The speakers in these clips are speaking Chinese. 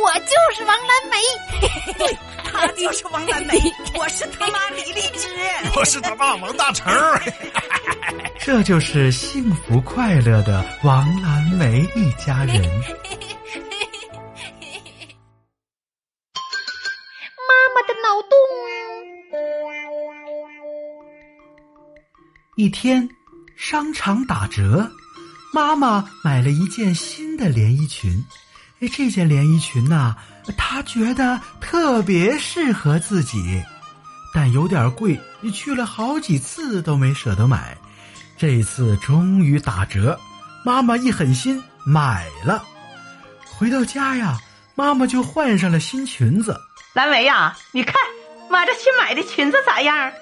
我就是王蓝梅，对，他就是王蓝梅，我是他妈李荔枝，我是他爸王大成。这就是幸福快乐的王蓝梅一家人。妈妈的脑洞。一天，商场打折，妈妈买了一件新的连衣裙。哎，这件连衣裙呐，她觉得特别适合自己，但有点贵，去了好几次都没舍得买。这次终于打折，妈妈一狠心买了。回到家呀，妈妈就换上了新裙子。蓝莓呀，你看，妈这新买的裙子咋样？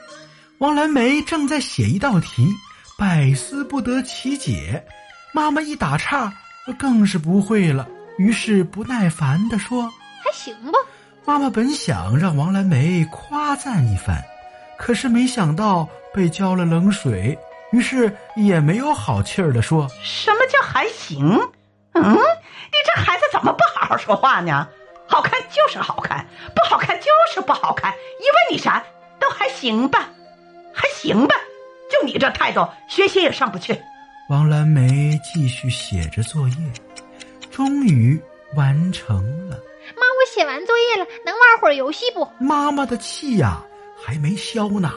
王蓝莓正在写一道题，百思不得其解。妈妈一打岔，更是不会了。于是不耐烦地说：“还行吧。”妈妈本想让王蓝梅夸赞一番，可是没想到被浇了冷水，于是也没有好气儿的说：“什么叫还行？嗯，你这孩子怎么不好好说话呢？好看就是好看，不好看就是不好看。一问你啥，都还行吧，还行吧。就你这态度，学习也上不去。”王蓝梅继续写着作业。终于完成了，妈，我写完作业了，能玩会儿游戏不？妈妈的气呀还没消呢，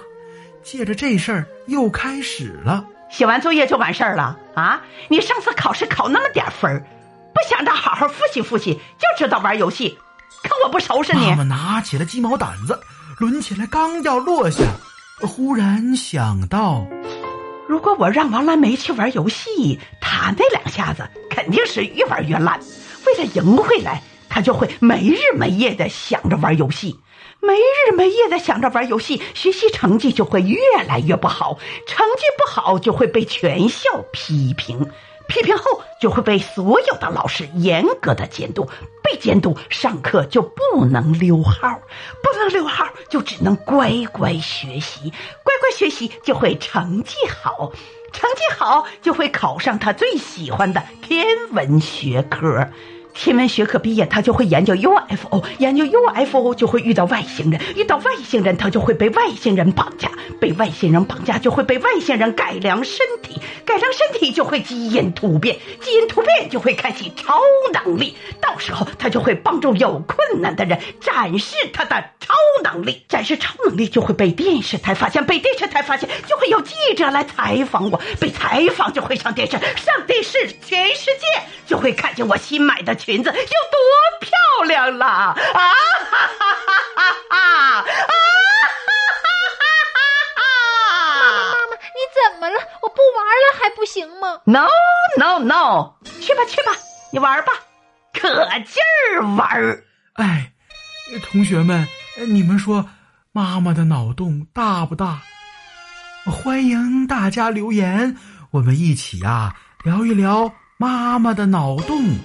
借着这事儿又开始了。写完作业就完事儿了啊？你上次考试考那么点分儿，不想着好好复习复习，就知道玩游戏，看我不收拾你。妈妈拿起了鸡毛掸子，抡起来刚要落下，忽然想到。如果我让王蓝梅去玩游戏，她那两下子肯定是越玩越烂。为了赢回来，他就会没日没夜的想着玩游戏，没日没夜的想着玩游戏，学习成绩就会越来越不好，成绩不好就会被全校批评。批评后就会被所有的老师严格的监督，被监督上课就不能溜号，不能溜号就只能乖乖学习，乖乖学习就会成绩好，成绩好就会考上他最喜欢的天文学科。天文学科毕业，他就会研究 UFO，研究 UFO 就会遇到外星人，遇到外星人他就会被外星人绑架，被外星人绑架就会被外星人改良身体，改良身体就会基因突变，基因突变就会开启超能力，到时候他就会帮助有困难的人展示他的超能力，展示超能力就会被电视台发现，被电视台发现就会有记者来采访我，被采访就会上电视，上电视全世界就会看见我新买的。裙子有多漂亮了啊！行吗？No No No！去吧去吧，你玩吧，可劲儿玩！哎，同学们，你们说妈妈的脑洞大不大？欢迎大家留言，我们一起啊聊一聊妈妈的脑洞。